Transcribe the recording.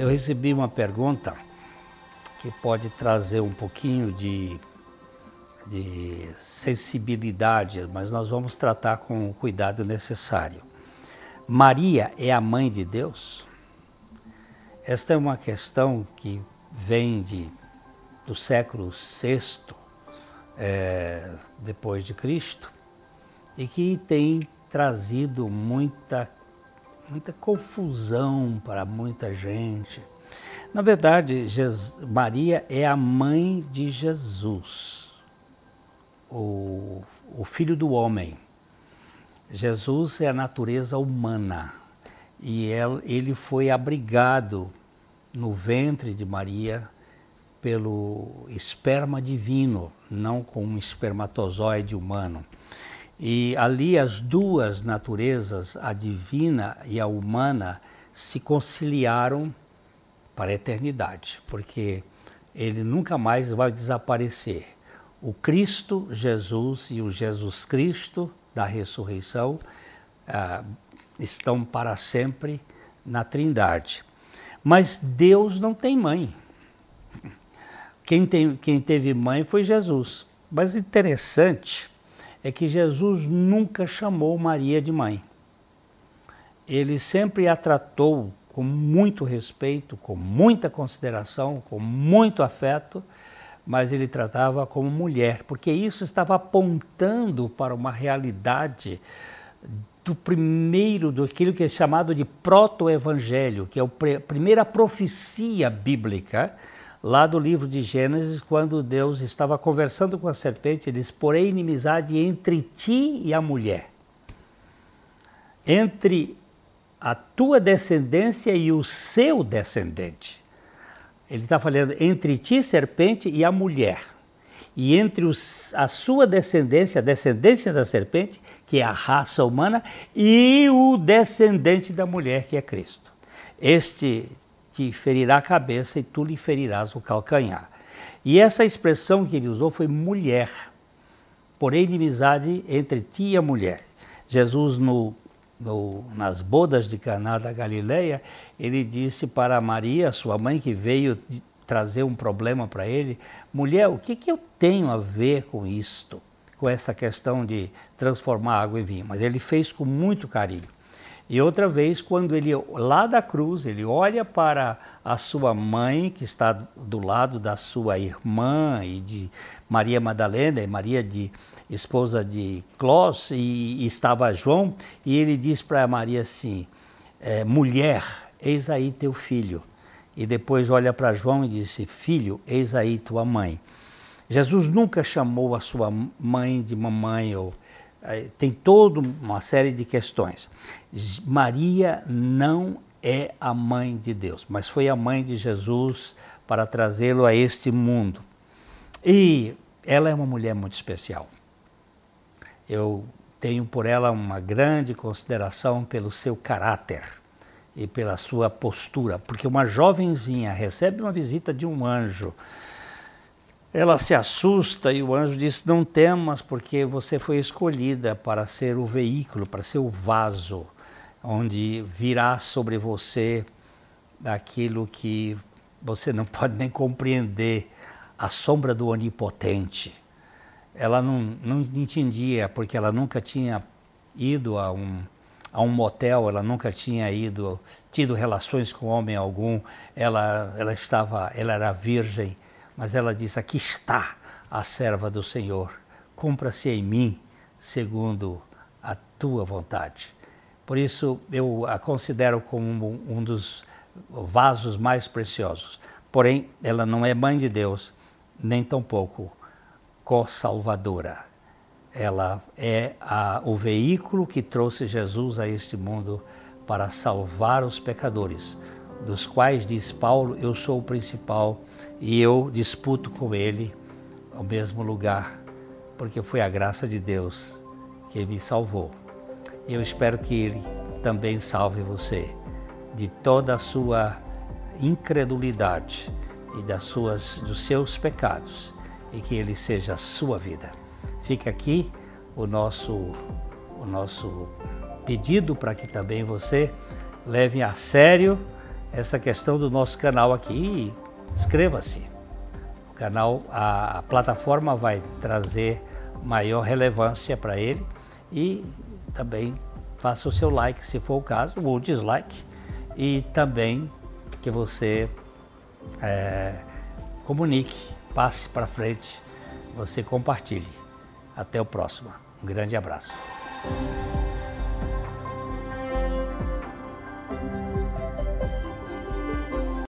eu recebi uma pergunta que pode trazer um pouquinho de, de sensibilidade, mas nós vamos tratar com o cuidado necessário. Maria é a mãe de Deus? Esta é uma questão que vem de, do século VI é, depois de Cristo e que tem trazido muita, muita confusão para muita gente. Na verdade, Jesus, Maria é a mãe de Jesus, o, o Filho do Homem. Jesus é a natureza humana e ele foi abrigado no ventre de Maria pelo esperma divino, não com um espermatozoide humano. E ali as duas naturezas, a divina e a humana, se conciliaram para a eternidade, porque ele nunca mais vai desaparecer. O Cristo Jesus e o Jesus Cristo da ressurreição ah, estão para sempre na Trindade. Mas Deus não tem mãe. Quem, tem, quem teve mãe foi Jesus. Mas interessante é que Jesus nunca chamou Maria de mãe. Ele sempre a tratou com muito respeito, com muita consideração, com muito afeto, mas ele tratava como mulher, porque isso estava apontando para uma realidade do primeiro, do aquilo que é chamado de proto-evangelho, que é a primeira profecia bíblica lá do livro de Gênesis, quando Deus estava conversando com a serpente, ele diz: Porém, inimizade entre ti e a mulher, entre a tua descendência e o seu descendente. Ele está falando entre ti, serpente, e a mulher. E entre os, a sua descendência, a descendência da serpente, que é a raça humana, e o descendente da mulher, que é Cristo. Este te ferirá a cabeça e tu lhe ferirás o calcanhar. E essa expressão que ele usou foi mulher, porém inimizade entre ti e a mulher. Jesus, no, no, nas bodas de Caná da Galileia, ele disse para Maria, sua mãe, que veio trazer um problema para ele, mulher, o que, que eu tenho a ver com isto? Com essa questão de transformar água em vinho. Mas ele fez com muito carinho. E outra vez, quando ele, lá da cruz, ele olha para a sua mãe, que está do lado da sua irmã e de Maria Madalena, e Maria de esposa de Clós, e, estava João, e ele diz para Maria assim: é, mulher, eis aí teu filho. E depois olha para João e disse: Filho, eis aí tua mãe. Jesus nunca chamou a sua mãe de mamãe ou tem toda uma série de questões. Maria não é a mãe de Deus, mas foi a mãe de Jesus para trazê-lo a este mundo. E ela é uma mulher muito especial. Eu tenho por ela uma grande consideração pelo seu caráter e pela sua postura, porque uma jovenzinha recebe uma visita de um anjo ela se assusta e o anjo diz: Não temas, porque você foi escolhida para ser o veículo, para ser o vaso, onde virá sobre você aquilo que você não pode nem compreender a sombra do onipotente. Ela não, não entendia, porque ela nunca tinha ido a um, a um motel, ela nunca tinha ido, tido relações com homem algum, ela, ela estava, ela era virgem mas ela diz: Aqui está a serva do Senhor, cumpra-se em mim segundo a tua vontade. Por isso eu a considero como um dos vasos mais preciosos. Porém, ela não é mãe de Deus, nem tampouco co-salvadora. Ela é a, o veículo que trouxe Jesus a este mundo para salvar os pecadores, dos quais, diz Paulo, eu sou o principal e eu disputo com ele o mesmo lugar, porque foi a graça de Deus que me salvou. Eu espero que ele também salve você de toda a sua incredulidade e das suas, dos seus pecados e que ele seja a sua vida. Fica aqui o nosso, o nosso pedido para que também você leve a sério essa questão do nosso canal aqui. Inscreva-se. O canal, a, a plataforma vai trazer maior relevância para ele e também faça o seu like se for o caso, ou dislike, e também que você é, comunique, passe para frente, você compartilhe. Até o próximo. Um grande abraço.